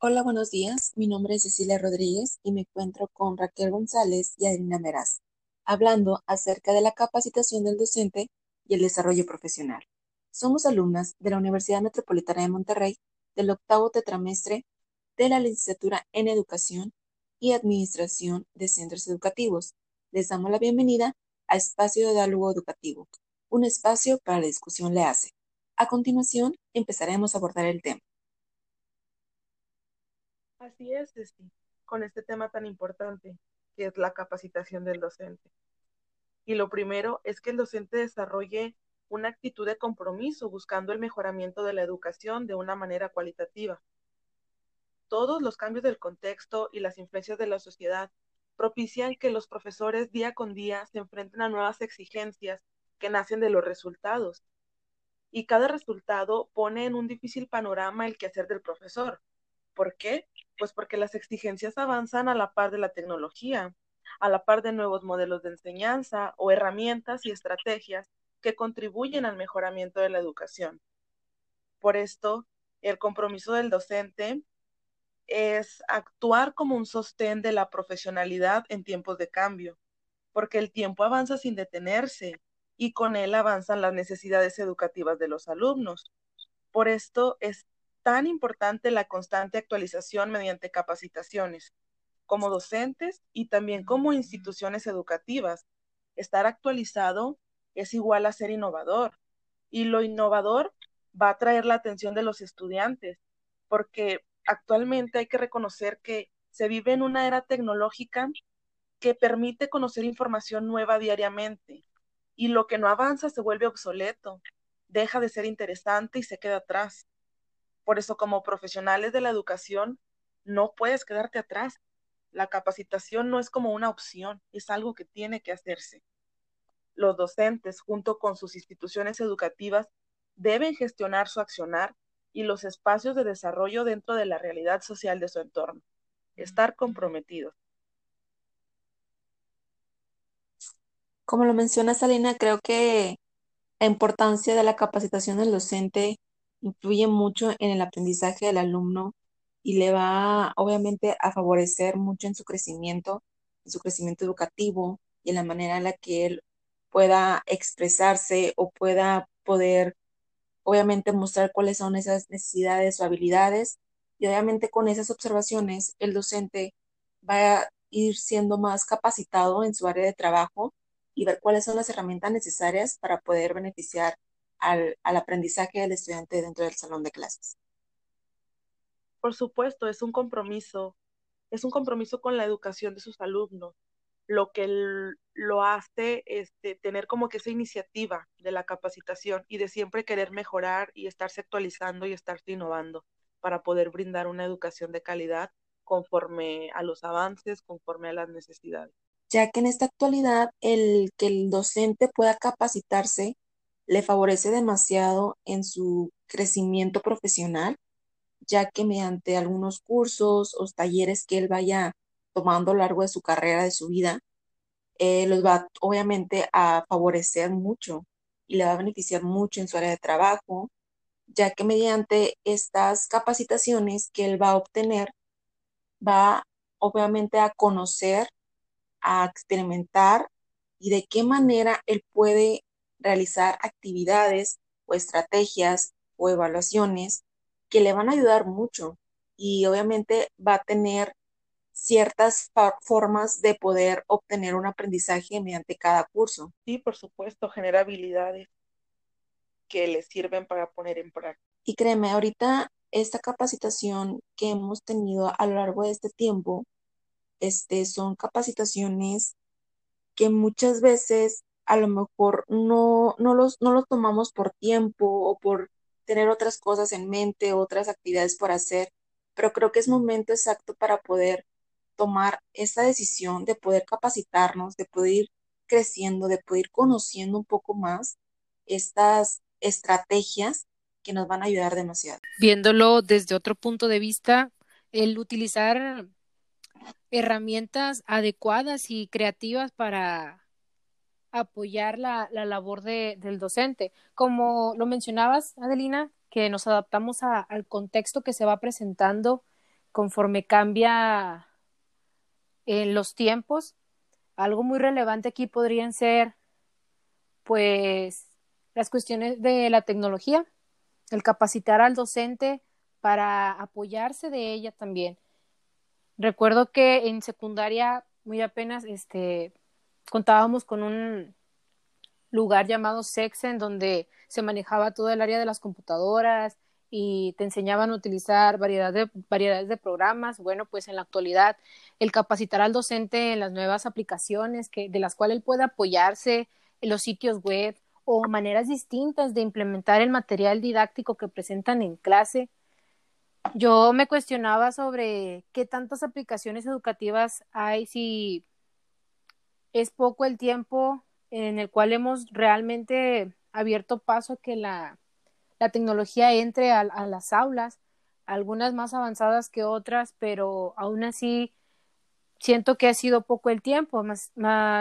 Hola, buenos días. Mi nombre es Cecilia Rodríguez y me encuentro con Raquel González y Adriana Meraz, hablando acerca de la capacitación del docente y el desarrollo profesional. Somos alumnas de la Universidad Metropolitana de Monterrey del octavo tetramestre de la licenciatura en Educación y Administración de Centros Educativos. Les damos la bienvenida a Espacio de Diálogo Educativo, un espacio para la discusión le hace. A continuación, empezaremos a abordar el tema. Así es, Ceci, con este tema tan importante que es la capacitación del docente. Y lo primero es que el docente desarrolle una actitud de compromiso buscando el mejoramiento de la educación de una manera cualitativa. Todos los cambios del contexto y las influencias de la sociedad propician que los profesores día con día se enfrenten a nuevas exigencias que nacen de los resultados. Y cada resultado pone en un difícil panorama el quehacer del profesor. ¿Por qué? Pues porque las exigencias avanzan a la par de la tecnología, a la par de nuevos modelos de enseñanza o herramientas y estrategias que contribuyen al mejoramiento de la educación. Por esto, el compromiso del docente es actuar como un sostén de la profesionalidad en tiempos de cambio, porque el tiempo avanza sin detenerse y con él avanzan las necesidades educativas de los alumnos. Por esto es tan importante la constante actualización mediante capacitaciones, como docentes y también como instituciones educativas. Estar actualizado es igual a ser innovador y lo innovador va a traer la atención de los estudiantes, porque actualmente hay que reconocer que se vive en una era tecnológica que permite conocer información nueva diariamente y lo que no avanza se vuelve obsoleto, deja de ser interesante y se queda atrás. Por eso como profesionales de la educación no puedes quedarte atrás. La capacitación no es como una opción, es algo que tiene que hacerse. Los docentes, junto con sus instituciones educativas, deben gestionar su accionar y los espacios de desarrollo dentro de la realidad social de su entorno. Estar comprometidos. Como lo menciona Salina, creo que la importancia de la capacitación del docente influye mucho en el aprendizaje del alumno y le va obviamente a favorecer mucho en su crecimiento, en su crecimiento educativo y en la manera en la que él pueda expresarse o pueda poder obviamente mostrar cuáles son esas necesidades o habilidades. Y obviamente con esas observaciones el docente va a ir siendo más capacitado en su área de trabajo y ver cuáles son las herramientas necesarias para poder beneficiar al, al aprendizaje del estudiante dentro del salón de clases. Por supuesto, es un compromiso, es un compromiso con la educación de sus alumnos, lo que lo hace este, tener como que esa iniciativa de la capacitación y de siempre querer mejorar y estarse actualizando y estarse innovando para poder brindar una educación de calidad conforme a los avances, conforme a las necesidades. Ya que en esta actualidad el que el docente pueda capacitarse le favorece demasiado en su crecimiento profesional, ya que mediante algunos cursos o talleres que él vaya tomando a lo largo de su carrera, de su vida, eh, los va obviamente a favorecer mucho y le va a beneficiar mucho en su área de trabajo, ya que mediante estas capacitaciones que él va a obtener, va obviamente a conocer, a experimentar y de qué manera él puede realizar actividades o estrategias o evaluaciones que le van a ayudar mucho y obviamente va a tener ciertas formas de poder obtener un aprendizaje mediante cada curso. Sí, por supuesto, genera habilidades que le sirven para poner en práctica. Y créeme, ahorita esta capacitación que hemos tenido a lo largo de este tiempo, este, son capacitaciones que muchas veces a lo mejor no, no, los, no los tomamos por tiempo o por tener otras cosas en mente, otras actividades por hacer, pero creo que es momento exacto para poder tomar esa decisión de poder capacitarnos, de poder ir creciendo, de poder ir conociendo un poco más estas estrategias que nos van a ayudar demasiado. Viéndolo desde otro punto de vista, el utilizar herramientas adecuadas y creativas para apoyar la, la labor de, del docente. Como lo mencionabas, Adelina, que nos adaptamos al contexto que se va presentando conforme cambia en los tiempos. Algo muy relevante aquí podrían ser, pues, las cuestiones de la tecnología, el capacitar al docente para apoyarse de ella también. Recuerdo que en secundaria, muy apenas, este, contábamos con un lugar llamado Sexen, donde se manejaba todo el área de las computadoras y te enseñaban a utilizar variedad de, variedades de programas. Bueno, pues en la actualidad, el capacitar al docente en las nuevas aplicaciones que, de las cuales él puede apoyarse en los sitios web o maneras distintas de implementar el material didáctico que presentan en clase. Yo me cuestionaba sobre qué tantas aplicaciones educativas hay, si es poco el tiempo en el cual hemos realmente abierto paso a que la, tecnología entre a, las aulas, algunas más avanzadas que otras, pero aún así siento que ha sido poco el tiempo.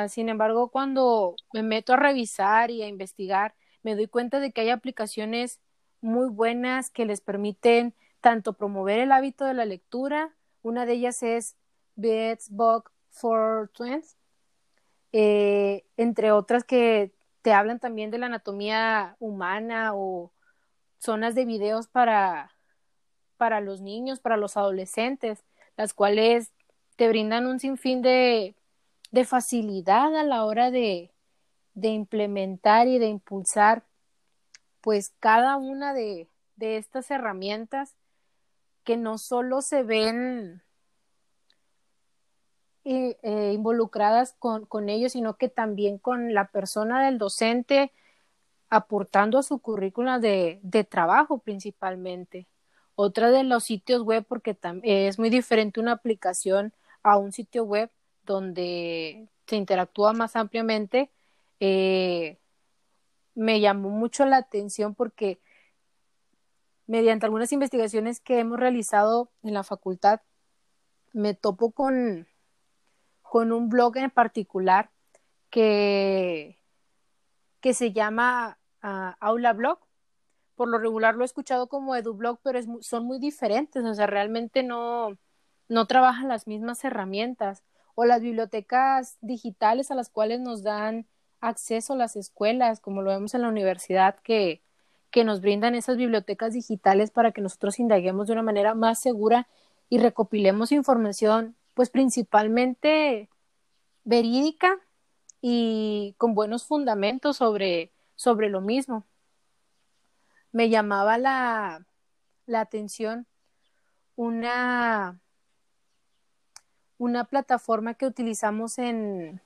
Sin embargo, cuando me meto a revisar y a investigar, me doy cuenta de que hay aplicaciones muy buenas que les permiten tanto promover el hábito de la lectura, una de ellas es Bets Book for Twins, eh, entre otras que te hablan también de la anatomía humana o zonas de videos para, para los niños, para los adolescentes, las cuales te brindan un sinfín de, de facilidad a la hora de, de implementar y de impulsar pues cada una de, de estas herramientas que no solo se ven eh, involucradas con, con ellos, sino que también con la persona del docente aportando a su currícula de, de trabajo principalmente. Otra de los sitios web, porque es muy diferente una aplicación a un sitio web donde se interactúa más ampliamente, eh, me llamó mucho la atención porque mediante algunas investigaciones que hemos realizado en la facultad, me topo con, con un blog en particular que, que se llama uh, Aula Blog. Por lo regular lo he escuchado como EduBlog, pero es, son muy diferentes, o sea, realmente no, no trabajan las mismas herramientas o las bibliotecas digitales a las cuales nos dan acceso las escuelas, como lo vemos en la universidad, que, que nos brindan esas bibliotecas digitales para que nosotros indaguemos de una manera más segura y recopilemos información pues principalmente verídica y con buenos fundamentos sobre, sobre lo mismo. Me llamaba la, la atención una, una plataforma que utilizamos en,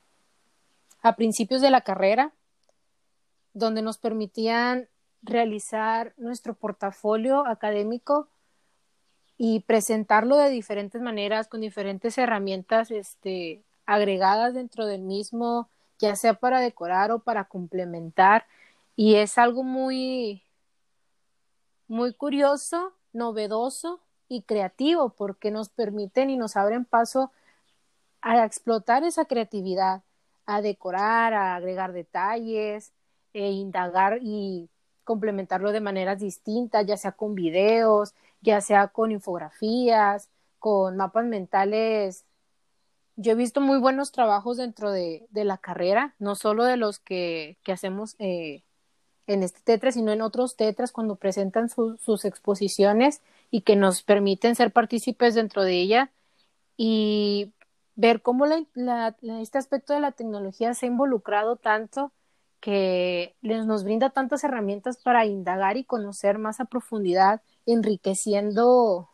a principios de la carrera, donde nos permitían realizar nuestro portafolio académico y presentarlo de diferentes maneras, con diferentes herramientas este, agregadas dentro del mismo, ya sea para decorar o para complementar. Y es algo muy, muy curioso, novedoso y creativo, porque nos permiten y nos abren paso a explotar esa creatividad, a decorar, a agregar detalles, e indagar y complementarlo de maneras distintas, ya sea con videos, ya sea con infografías, con mapas mentales. Yo he visto muy buenos trabajos dentro de, de la carrera, no solo de los que, que hacemos eh, en este tetra, sino en otros tetras cuando presentan sus exposiciones y que nos permiten ser partícipes dentro de ella y ver cómo la, este aspecto de la tecnología se ha involucrado tanto que nos brinda tantas herramientas para indagar y conocer más a profundidad, enriqueciendo,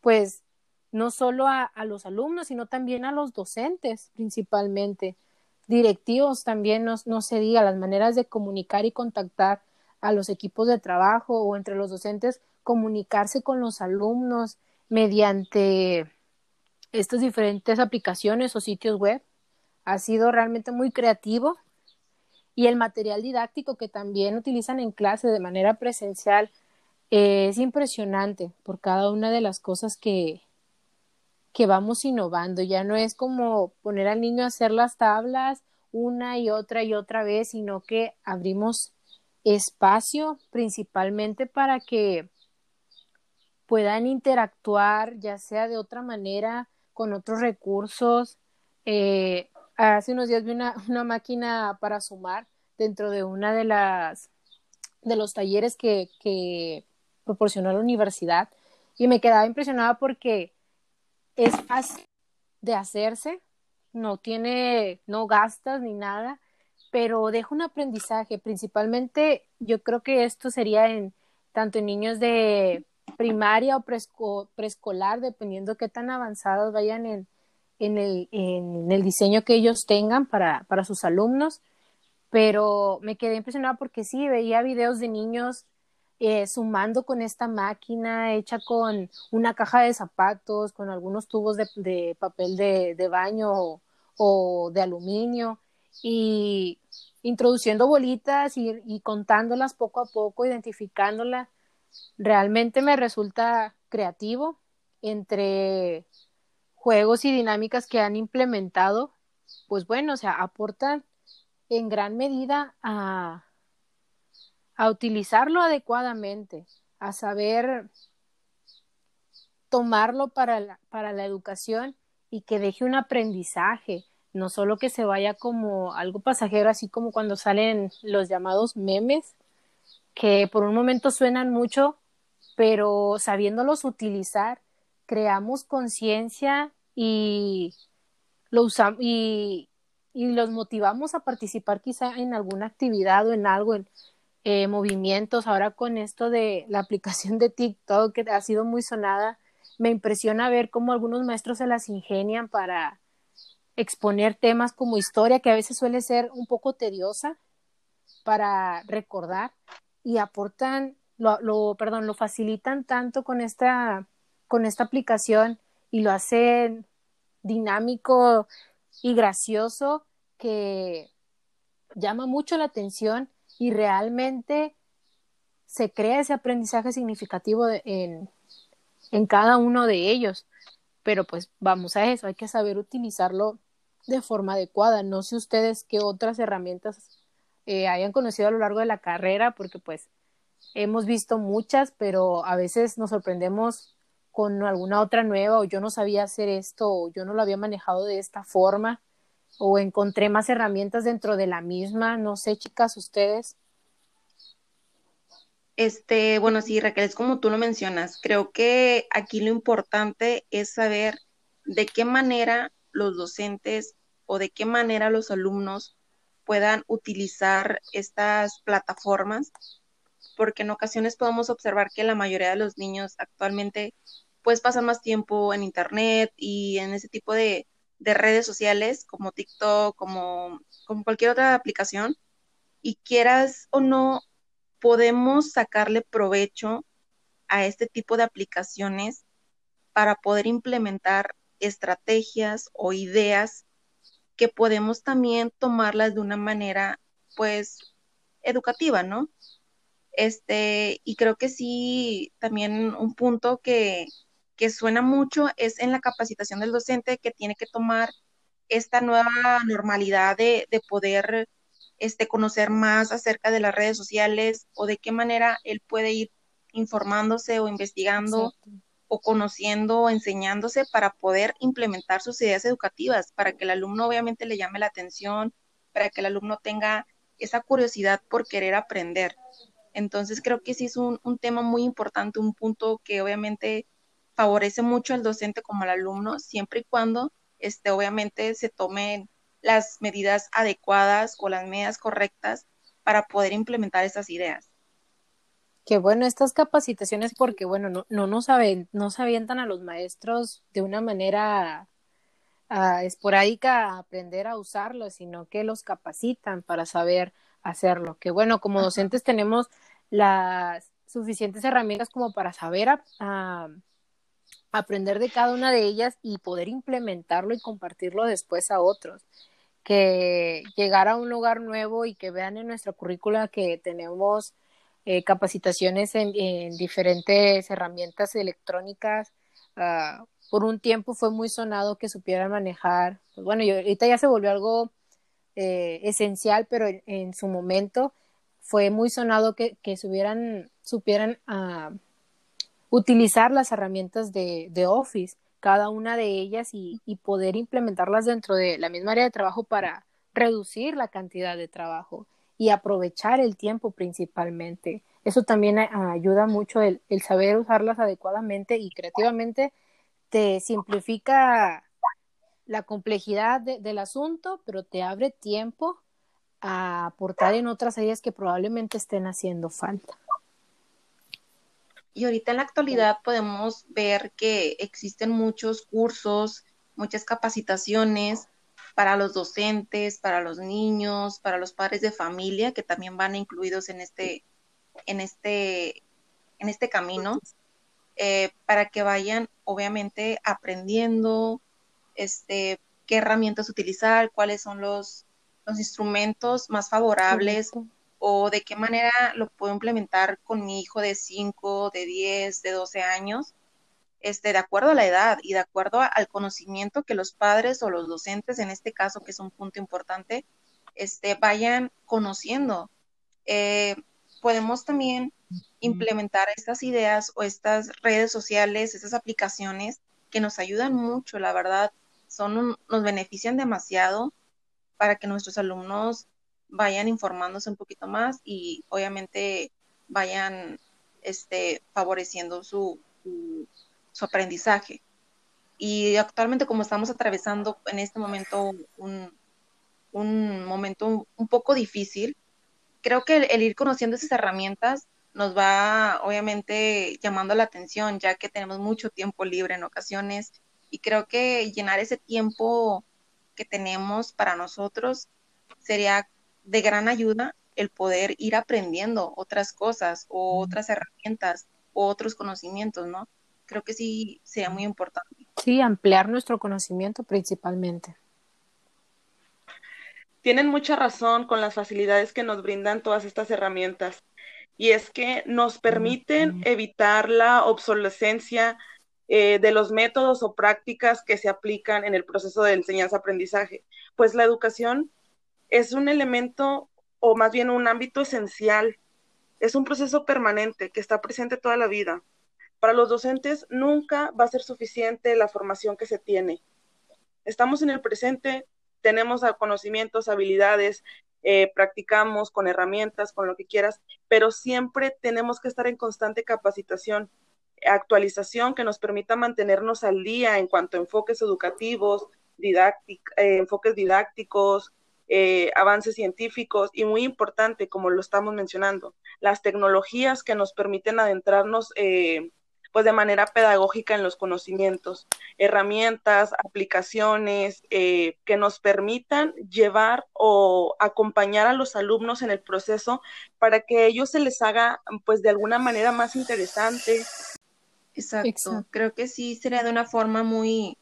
pues, no solo a, a los alumnos, sino también a los docentes, principalmente. Directivos también, no, no se diga, las maneras de comunicar y contactar a los equipos de trabajo o entre los docentes, comunicarse con los alumnos mediante estas diferentes aplicaciones o sitios web. Ha sido realmente muy creativo y el material didáctico que también utilizan en clase de manera presencial eh, es impresionante por cada una de las cosas que, que vamos innovando. Ya no es como poner al niño a hacer las tablas una y otra y otra vez, sino que abrimos espacio principalmente para que puedan interactuar, ya sea de otra manera, con otros recursos. Eh, hace unos días vi una, una, máquina para sumar dentro de una de las de los talleres que, que proporcionó la universidad y me quedaba impresionada porque es fácil de hacerse, no tiene, no gastas ni nada, pero deja un aprendizaje. Principalmente, yo creo que esto sería en tanto en niños de primaria o preescolar, dependiendo qué tan avanzados vayan en, en, el, en el diseño que ellos tengan para, para sus alumnos. Pero me quedé impresionada porque sí, veía videos de niños eh, sumando con esta máquina hecha con una caja de zapatos, con algunos tubos de, de papel de, de baño o, de aluminio y introduciendo bolitas y, y contándolas poco a poco, identificándolas realmente me resulta creativo entre juegos y dinámicas que han implementado, pues bueno, o sea, aportan en gran medida a, a utilizarlo adecuadamente, a saber tomarlo para la, para la educación y que deje un aprendizaje, no solo que se vaya como algo pasajero, así como cuando salen los llamados memes, que por un momento suenan mucho, pero sabiéndolos utilizar, creamos conciencia y, usamos y, los motivamos a participar quizá en alguna actividad o en algo, en eh, movimientos. Ahora con esto de la aplicación de TikTok, que ha sido muy sonada, me impresiona ver cómo algunos maestros se las ingenian para exponer temas como historia, que a veces suele ser un poco tediosa para recordar, y aportan, lo, perdón, lo facilitan tanto con esta, con esta aplicación y lo hacen dinámico y gracioso que llama mucho la atención y realmente se crea ese aprendizaje significativo en, en cada uno de ellos. Pero pues vamos a eso, hay que saber utilizarlo de forma adecuada. No sé ustedes qué otras herramientas eh, hayan conocido a lo largo de la carrera, porque pues hemos visto muchas, pero a veces nos sorprendemos con alguna otra nueva, o yo no sabía hacer esto, o yo no lo había manejado de esta forma, o encontré más herramientas dentro de la misma. No sé, chicas, ustedes. Este, bueno, sí, Raquel, es como tú lo mencionas. Creo que aquí lo importante es saber de qué manera los docentes o de qué manera los alumnos puedan utilizar estas plataformas, porque en ocasiones podemos observar que la mayoría de los niños actualmente pues pasan más tiempo en internet y en ese tipo de, de redes sociales como TikTok, como, como cualquier otra aplicación, y quieras o no, podemos sacarle provecho a este tipo de aplicaciones para poder implementar estrategias o ideas que podemos también tomarlas de una manera, pues, educativa, ¿no? Este, y creo que sí, también un punto que, que suena mucho es en la capacitación del docente que tiene que tomar esta nueva normalidad de, de poder este, conocer más acerca de las redes sociales o de qué manera él puede ir informándose o investigando o conociendo o enseñándose para poder implementar sus ideas educativas, para que el alumno obviamente le llame la atención, para que el alumno tenga esa curiosidad por querer aprender. Entonces creo que sí es un, un tema muy importante, un punto que obviamente favorece mucho al docente como al alumno, siempre y cuando este, obviamente se tomen las medidas adecuadas o las medidas correctas para poder implementar esas ideas. Qué bueno estas capacitaciones porque, bueno, no, no nos saben, no se avientan a los maestros de una manera uh, esporádica a aprender a usarlo, sino que los capacitan para saber hacerlo. Que bueno, como docentes tenemos las suficientes herramientas como para saber aprender de cada una de ellas y poder implementarlo y compartirlo después a otros. Que llegar a un lugar nuevo y que vean en nuestra currícula que tenemos eh, capacitaciones en, en, diferentes herramientas electrónicas. Uh, por un tiempo fue muy sonado que supieran manejar. Pues bueno, ahorita ya se volvió algo eh, esencial, pero en, su momento fue muy sonado que, que supieran, supieran uh, utilizar las herramientas de, de Office, cada una de ellas y, y poder implementarlas dentro de la misma área de trabajo para reducir la cantidad de trabajo y aprovechar el tiempo principalmente. Eso también ayuda mucho el, el, saber usarlas adecuadamente y creativamente te simplifica la complejidad de, del asunto, pero te abre tiempo a aportar en otras áreas que probablemente estén haciendo falta. Y ahorita en la actualidad podemos ver que existen muchos cursos, muchas capacitaciones para los docentes, para los niños, para los padres de familia, que también van incluidos en este, en este, en este camino, eh, para que vayan obviamente aprendiendo este, qué herramientas utilizar, cuáles son los, los instrumentos más favorables o de qué manera lo puedo implementar con mi hijo de 5, de 10, de 12 años este, de acuerdo a la edad y de acuerdo al conocimiento que los padres o los docentes, en este caso, que es un punto importante, este, vayan conociendo. Eh, podemos también implementar estas ideas o estas redes sociales, estas aplicaciones que nos ayudan mucho, la verdad, son nos benefician demasiado para que nuestros alumnos vayan informándose un poquito más y obviamente vayan este, favoreciendo su, su aprendizaje. Y actualmente como estamos atravesando en este momento un, un momento un, poco difícil, creo que el, ir conociendo esas herramientas nos va obviamente llamando la atención, ya que tenemos mucho tiempo libre en ocasiones y creo que llenar ese tiempo que tenemos para nosotros sería de gran ayuda el poder ir aprendiendo otras cosas o otras herramientas o otros conocimientos, ¿no? creo que sí sería muy importante. Sí, ampliar nuestro conocimiento principalmente. Tienen mucha razón con las facilidades que nos brindan todas estas herramientas. Y es que nos permiten evitar la obsolescencia eh, de los métodos o prácticas que se aplican en el proceso de enseñanza-aprendizaje. Pues la educación es un elemento o más bien un ámbito esencial. Es un proceso permanente que está presente toda la vida. Para los docentes nunca va a ser suficiente la formación que se tiene. Estamos en el presente, tenemos conocimientos, habilidades, eh, practicamos con herramientas, con lo que quieras, pero siempre tenemos que estar en constante capacitación, actualización que nos permita mantenernos al día en cuanto a enfoques educativos, eh, enfoques didácticos, eh, avances científicos y muy importante, como lo estamos mencionando, las tecnologías que nos permiten adentrarnos pues de manera pedagógica en los conocimientos, herramientas, aplicaciones eh, que nos permitan llevar o acompañar a los alumnos en el proceso para que ellos se les haga pues de alguna manera más interesante. Exacto. Creo que sí sería de una forma muy,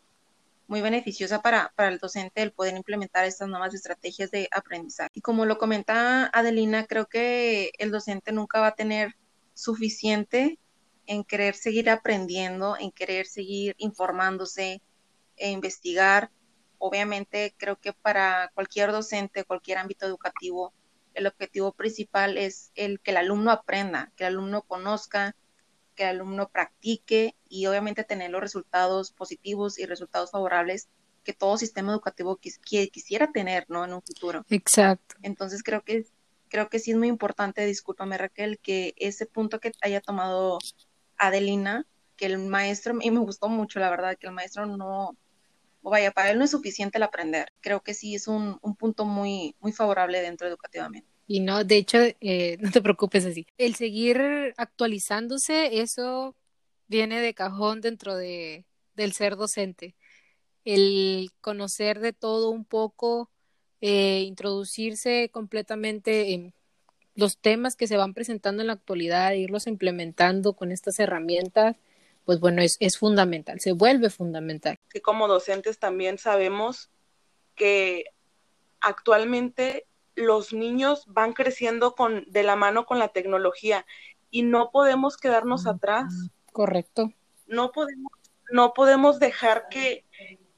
muy beneficiosa para, para el docente el poder implementar estas nuevas estrategias de aprendizaje. Y como lo comenta Adelina, creo que el docente nunca va a tener suficiente en querer seguir aprendiendo, en querer seguir informándose e investigar. Obviamente creo que para cualquier docente, cualquier ámbito educativo, el objetivo principal es el que el alumno aprenda, que el alumno conozca, que el alumno practique y obviamente tener los resultados positivos y resultados favorables que todo sistema educativo quisiera tener, ¿no? En un futuro. Exacto. Entonces creo que creo que sí es muy importante, discúlpame Raquel, que ese punto que haya tomado Adelina, que el maestro, y me gustó mucho, la verdad, que el maestro no, vaya, para él no es suficiente el aprender. Creo que sí es un, punto muy, muy favorable dentro educativamente. Y no, de hecho, eh, no te preocupes así. El seguir actualizándose, eso viene de cajón dentro de, del ser docente. El conocer de todo un poco, eh, introducirse completamente en los temas que se van presentando en la actualidad, irlos implementando con estas herramientas, pues bueno, es, es fundamental, se vuelve fundamental. Que como docentes también sabemos que actualmente los niños van creciendo con, de la mano con la tecnología y no podemos quedarnos atrás. Correcto. No podemos, no podemos dejar que,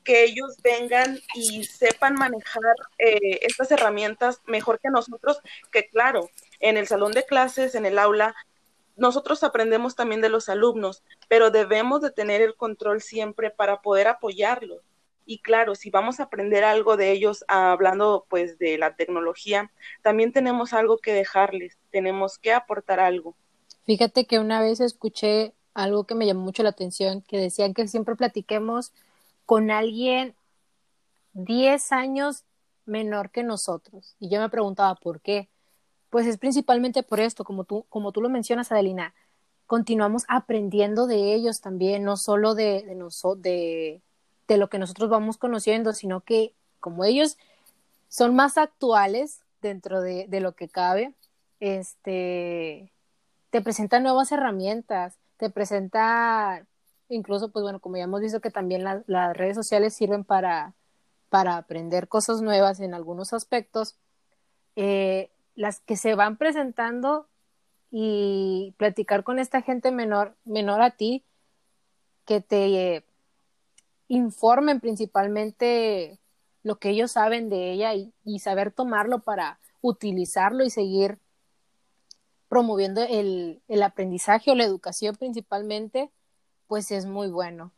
que ellos vengan y sepan manejar eh, estas herramientas mejor que nosotros, que claro, en el salón de clases, en el aula, nosotros aprendemos también de los alumnos, pero debemos de tener el control siempre para poder apoyarlos. Y claro, si vamos a aprender algo de ellos hablando pues de la tecnología, también tenemos algo que dejarles, tenemos que aportar algo. Fíjate que una vez escuché algo que me llamó mucho la atención, que decían que siempre platiquemos con alguien 10 años menor que nosotros. Y yo me preguntaba por qué. Pues es principalmente por esto, como tú, como tú lo mencionas, Adelina, continuamos aprendiendo de ellos también, no solo de, de, de, de lo que nosotros vamos conociendo, sino que como ellos son más actuales dentro de, de lo que cabe, este, te presentan nuevas herramientas, te presenta incluso, pues bueno, como ya hemos visto que también las redes sociales sirven para, para aprender cosas nuevas en algunos aspectos, eh, las que se van presentando y platicar con esta gente menor, menor a ti, que te informen principalmente lo que ellos saben de ella y, saber tomarlo para utilizarlo y seguir promoviendo el, el, aprendizaje o la educación principalmente, pues es muy bueno.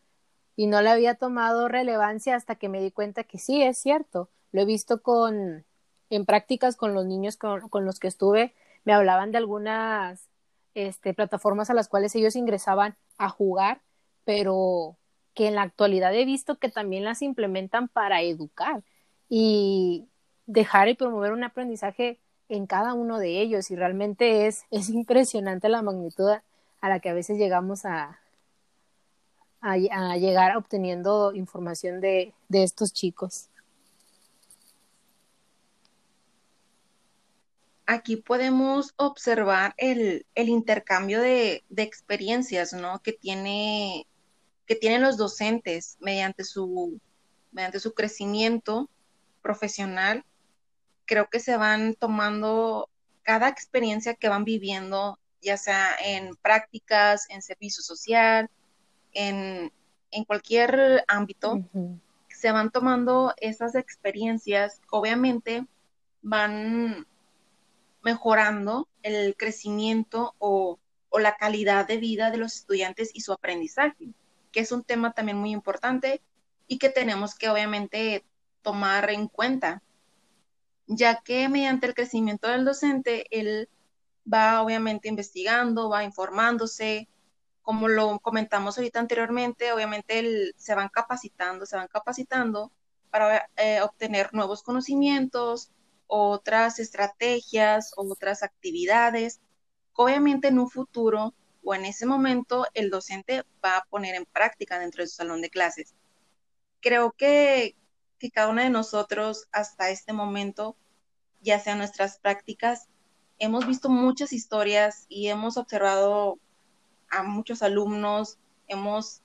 Y no le había tomado relevancia hasta que me di cuenta que sí, es cierto. Lo he visto con, en prácticas con los niños con, con los que estuve, me hablaban de algunas este, plataformas a las cuales ellos ingresaban a jugar, pero que en la actualidad he visto que también las implementan para educar y dejar y promover un aprendizaje en cada uno de ellos y realmente es, es impresionante la magnitud a la que a veces llegamos a, a, llegar obteniendo información de, de estos chicos. Aquí podemos observar el, el intercambio de, de, experiencias ¿no? que tiene que tienen los docentes mediante su, mediante su crecimiento profesional. Creo que se van tomando cada experiencia que van viviendo, ya sea en prácticas, en servicio social, en, en cualquier ámbito, se van tomando esas experiencias, obviamente van mejorando el crecimiento o, o la calidad de vida de los estudiantes y su aprendizaje que es un tema también muy importante y que tenemos que obviamente tomar en cuenta, ya que mediante el crecimiento del docente, él va obviamente investigando, va informándose, como lo comentamos ahorita anteriormente, obviamente él, se van capacitando, se van capacitando para eh, obtener nuevos conocimientos, otras estrategias, otras actividades, obviamente en un futuro o en ese momento el docente va a poner en práctica dentro de su salón de clases. Creo que, que cada uno de nosotros hasta este momento, ya sea nuestras prácticas, hemos visto muchas historias y hemos observado a muchos alumnos, hemos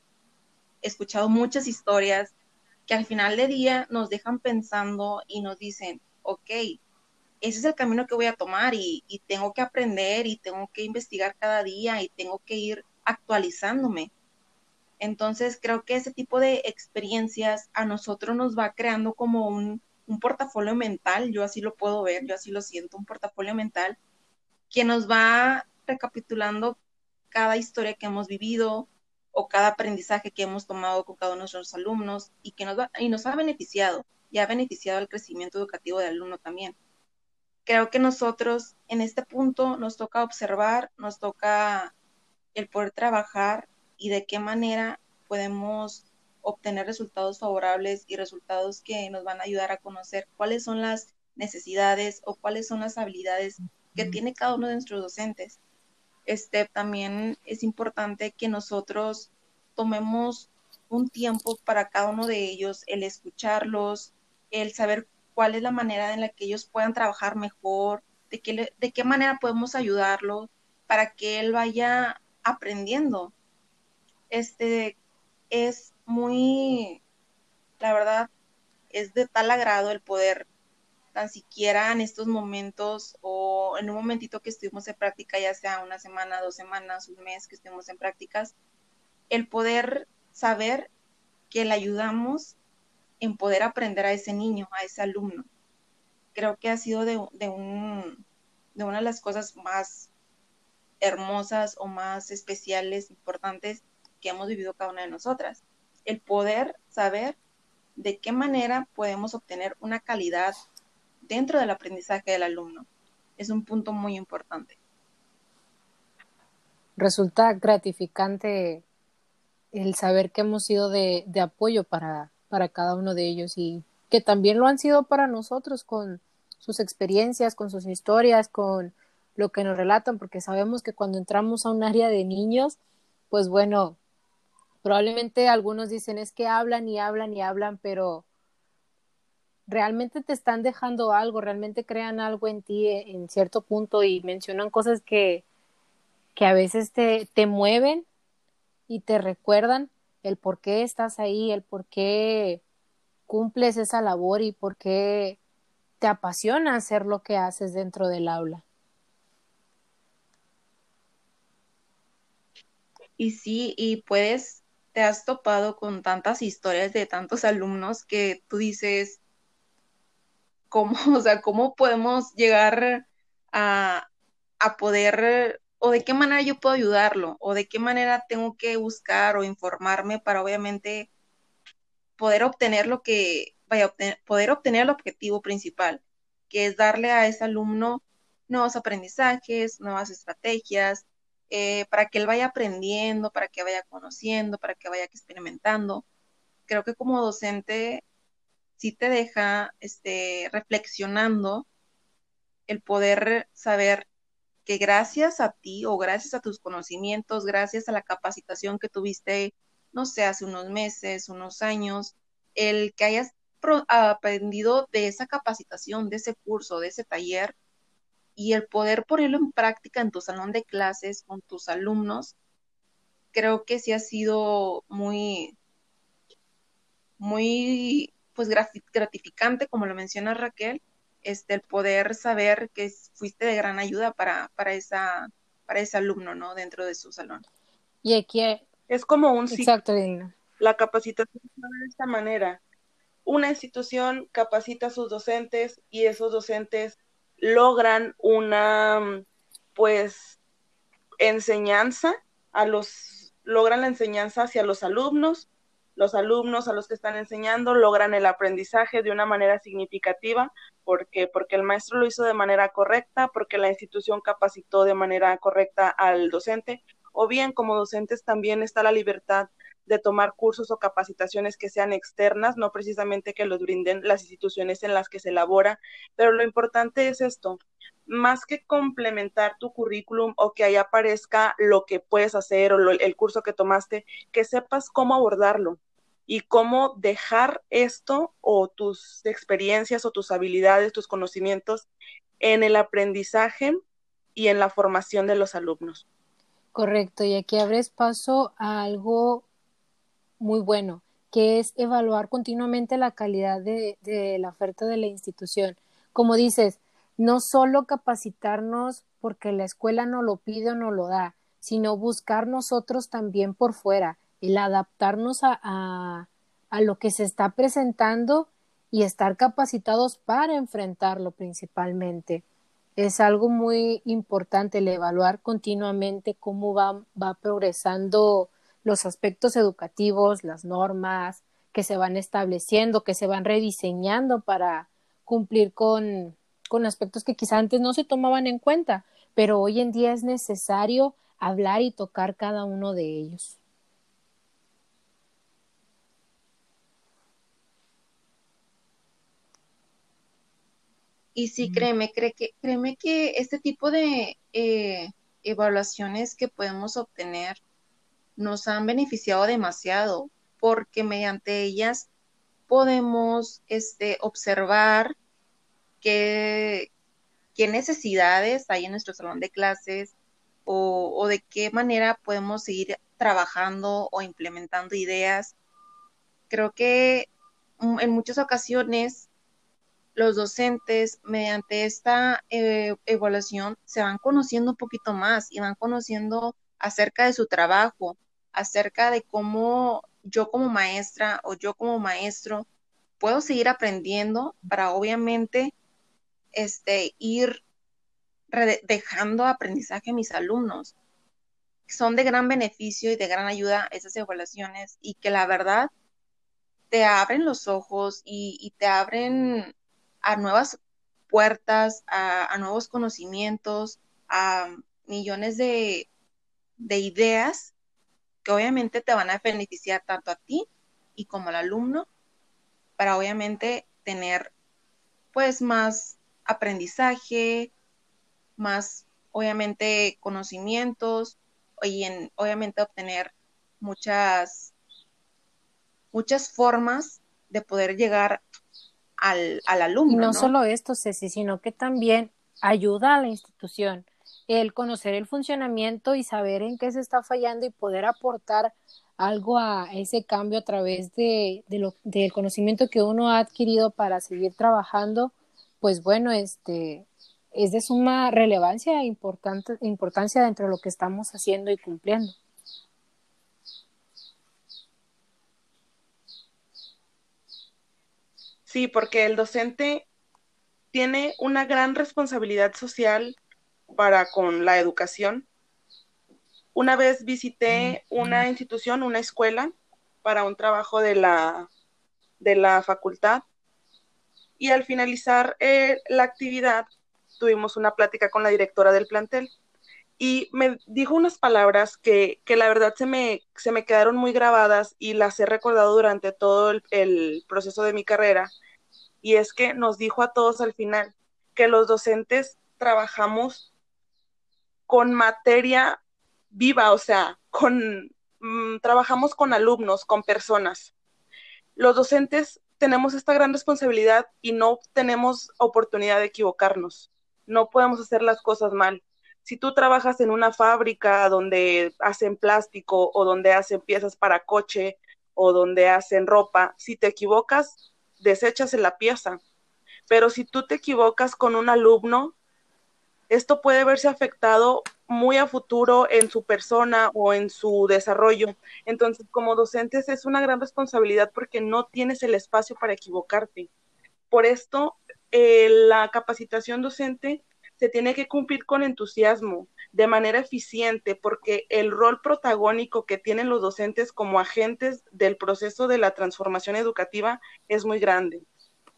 escuchado muchas historias que al final de día nos dejan pensando y nos dicen, ok, ese es el camino que voy a tomar y, tengo que aprender y tengo que investigar cada día y tengo que ir actualizándome. Entonces creo que ese tipo de experiencias a nosotros nos va creando como un, portafolio mental, yo así lo puedo ver, yo así lo siento, un portafolio mental que nos va recapitulando cada historia que hemos vivido o cada aprendizaje que hemos tomado con cada uno de nuestros alumnos y que nos, va, y nos ha beneficiado y ha beneficiado al crecimiento educativo del alumno también creo que nosotros en este punto nos toca observar, nos toca el poder trabajar y de qué manera podemos obtener resultados favorables y resultados que nos van a ayudar a conocer cuáles son las necesidades o cuáles son las habilidades que tiene cada uno de nuestros docentes. Este también es importante que nosotros tomemos un tiempo para cada uno de ellos, el escucharlos, el saber cuál es la manera en la que ellos puedan trabajar mejor, de qué, de qué manera podemos ayudarlo para que él vaya aprendiendo. Este es muy, la verdad, es de tal agrado el poder tan siquiera en estos momentos o en un momentito que estuvimos en práctica, ya sea una semana, dos semanas, un mes que estemos en prácticas, el poder saber que le ayudamos en poder aprender a ese niño, a ese alumno. Creo que ha sido de, un, de una de las cosas más hermosas o más especiales, importantes que hemos vivido cada una de nosotras. El poder saber de qué manera podemos obtener una calidad dentro del aprendizaje del alumno. Es un punto muy importante. Resulta gratificante el saber que hemos sido de, de apoyo para, para cada uno de ellos y que también lo han sido para nosotros con sus experiencias, con sus historias, con lo que nos relatan, porque sabemos que cuando entramos a un área de niños, pues bueno, probablemente algunos dicen es que hablan y hablan y hablan, pero realmente te están dejando algo, realmente crean algo en ti en cierto punto y mencionan cosas que, que a veces te, te mueven y te recuerdan el por qué estás ahí, el por qué cumples esa labor y por qué te apasiona hacer lo que haces dentro del aula. Y sí, y puedes, te has topado con tantas historias de tantos alumnos que tú dices, ¿cómo, o sea, cómo podemos llegar a, a poder, o de qué manera yo puedo ayudarlo, o de qué manera tengo que buscar o informarme para obviamente poder obtener lo que, vaya, poder obtener el objetivo principal, que es darle a ese alumno nuevos aprendizajes, nuevas estrategias, eh, para que él vaya aprendiendo, para que vaya conociendo, para que vaya experimentando. Creo que como docente sí te deja este, reflexionando el poder saber que gracias a ti o gracias a tus conocimientos, gracias a la capacitación que tuviste no sé, hace unos meses, unos años, el que hayas aprendido de esa capacitación, de ese curso, de ese taller, y el poder ponerlo en práctica en tu salón de clases con tus alumnos, creo que sí ha sido muy, muy, pues gratificante, como lo menciona Raquel, este, el poder saber que fuiste de gran ayuda para, para, esa, para ese alumno, ¿no? Dentro de su salón. Y aquí es como un Exacto, La capacitación de esta manera. Una institución capacita a sus docentes y esos docentes logran una pues enseñanza a los logran la enseñanza hacia los alumnos, los alumnos a los que están enseñando logran el aprendizaje de una manera significativa. Porque porque el maestro lo hizo de manera correcta, porque la institución capacitó de manera correcta al docente. O bien como docentes también está la libertad de tomar cursos o capacitaciones que sean externas, no precisamente que los brinden las instituciones en las que se elabora, pero lo importante es esto, más que complementar tu currículum o que ahí aparezca lo que puedes hacer o el curso que tomaste, que sepas cómo abordarlo y cómo dejar esto o tus experiencias o tus habilidades, tus conocimientos en el aprendizaje y en la formación de los alumnos. Correcto, y aquí abres paso a algo muy bueno, que es evaluar continuamente la calidad de, la oferta de la institución. Como dices, no solo capacitarnos porque la escuela no lo pide o no lo da, sino buscar nosotros también por fuera, el adaptarnos a, a, lo que se está presentando y estar capacitados para enfrentarlo principalmente es algo muy importante el evaluar continuamente cómo va, va progresando los aspectos educativos, las normas que se van estableciendo, que se van rediseñando para cumplir con, con aspectos que quizá antes no se tomaban en cuenta, pero hoy en día es necesario hablar y tocar cada uno de ellos. Y sí, créeme, cree que, créeme que este tipo de eh, evaluaciones que podemos obtener nos han beneficiado demasiado porque mediante ellas podemos este, observar qué, qué necesidades hay en nuestro salón de clases o, o de qué manera podemos seguir trabajando o implementando ideas. Creo que mm, en muchas ocasiones los docentes mediante esta eh, evaluación se van conociendo un poquito más y van conociendo acerca de su trabajo, acerca de cómo yo como maestra o yo como maestro puedo seguir aprendiendo para obviamente este ir dejando aprendizaje a mis alumnos. Son de gran beneficio y de gran ayuda esas evaluaciones y que la verdad te abren los ojos y, te abren a nuevas puertas, a, nuevos conocimientos, a millones de, de ideas que obviamente te van a beneficiar tanto a ti y como al alumno para obviamente tener pues más aprendizaje, más obviamente conocimientos y en, obviamente obtener muchas muchas formas de poder llegar al, al alumno. Y no, solo esto, Ceci, sino que también ayuda a la institución el conocer el funcionamiento y saber en qué se está fallando y poder aportar algo a ese cambio a través de, de lo, del conocimiento que uno ha adquirido para seguir trabajando, pues bueno, este es de suma relevancia e importante, importancia dentro de lo que estamos haciendo y cumpliendo. Sí, porque el docente tiene una gran responsabilidad social para con la educación. Una vez visité una institución, una escuela, para un trabajo de la, de la facultad. Y al finalizar eh, la actividad tuvimos una plática con la directora del plantel y me dijo unas palabras que, que la verdad se me, se me, quedaron muy grabadas y las he recordado durante todo el, proceso de mi carrera. Y es que nos dijo a todos al final que los docentes trabajamos con materia viva, o sea, con, mm, trabajamos con alumnos, con personas. Los docentes tenemos esta gran responsabilidad y no tenemos oportunidad de equivocarnos. No podemos hacer las cosas mal si tú trabajas en una fábrica donde hacen plástico o donde hacen piezas para coche o donde hacen ropa, si te equivocas, desechas la pieza. Pero si tú te equivocas con un alumno, esto puede verse afectado muy a futuro en su persona o en su desarrollo. Entonces, como docentes es una gran responsabilidad porque no tienes el espacio para equivocarte. Por esto, eh, la capacitación docente se tiene que cumplir con entusiasmo, de manera eficiente, porque el rol protagónico que tienen los docentes como agentes del proceso de la transformación educativa es muy grande.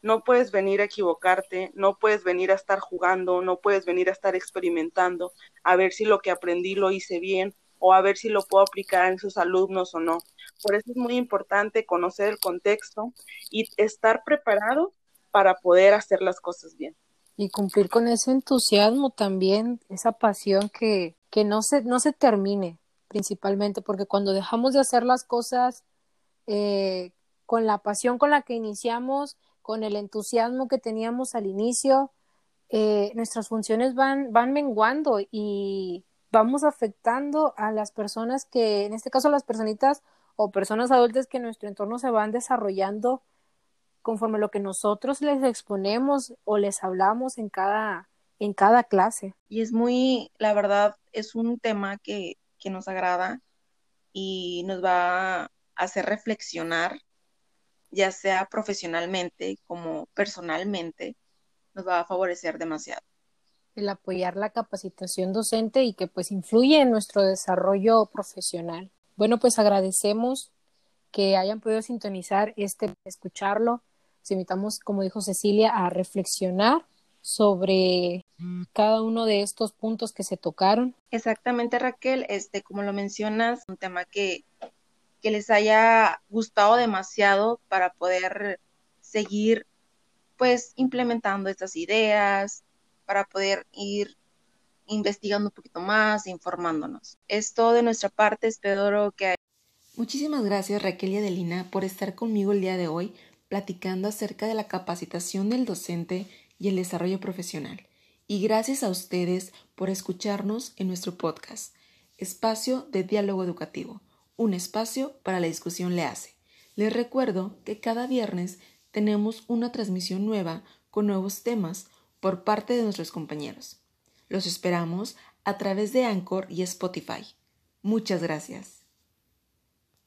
No puedes venir a equivocarte, no puedes venir a estar jugando, no puedes venir a estar experimentando, a ver si lo que aprendí lo hice bien o a ver si lo puedo aplicar en sus alumnos o no. Por eso es muy importante conocer el contexto y estar preparado para poder hacer las cosas bien y cumplir con ese entusiasmo también, esa pasión que, que no, se, no se termine principalmente, porque cuando dejamos de hacer las cosas eh, con la pasión con la que iniciamos, con el entusiasmo que teníamos al inicio, eh, nuestras funciones van, van menguando y vamos afectando a las personas que, en este caso las personitas o personas adultas que en nuestro entorno se van desarrollando conforme lo que nosotros les exponemos o les hablamos en cada, en cada clase. Y es muy, la verdad, es un tema que, que nos agrada y nos va a hacer reflexionar, ya sea profesionalmente como personalmente, nos va a favorecer demasiado. El apoyar la capacitación docente y que pues influye en nuestro desarrollo profesional. Bueno, pues agradecemos que hayan podido sintonizar este, escucharlo invitamos, como dijo Cecilia, a reflexionar sobre cada uno de estos puntos que se tocaron. Exactamente, Raquel, este, como lo mencionas, un tema que, que les haya gustado demasiado para poder seguir pues implementando estas ideas, para poder ir investigando un poquito más, informándonos. Es todo de nuestra parte, espero que... Muchísimas gracias Raquel y Adelina por estar conmigo el día de hoy platicando acerca de la capacitación del docente y el desarrollo profesional. Y gracias a ustedes por escucharnos en nuestro podcast, Espacio de Diálogo Educativo, un espacio para la discusión le hace. Les recuerdo que cada viernes tenemos una transmisión nueva con nuevos temas por parte de nuestros compañeros. Los esperamos a través de Anchor y Spotify. Muchas gracias.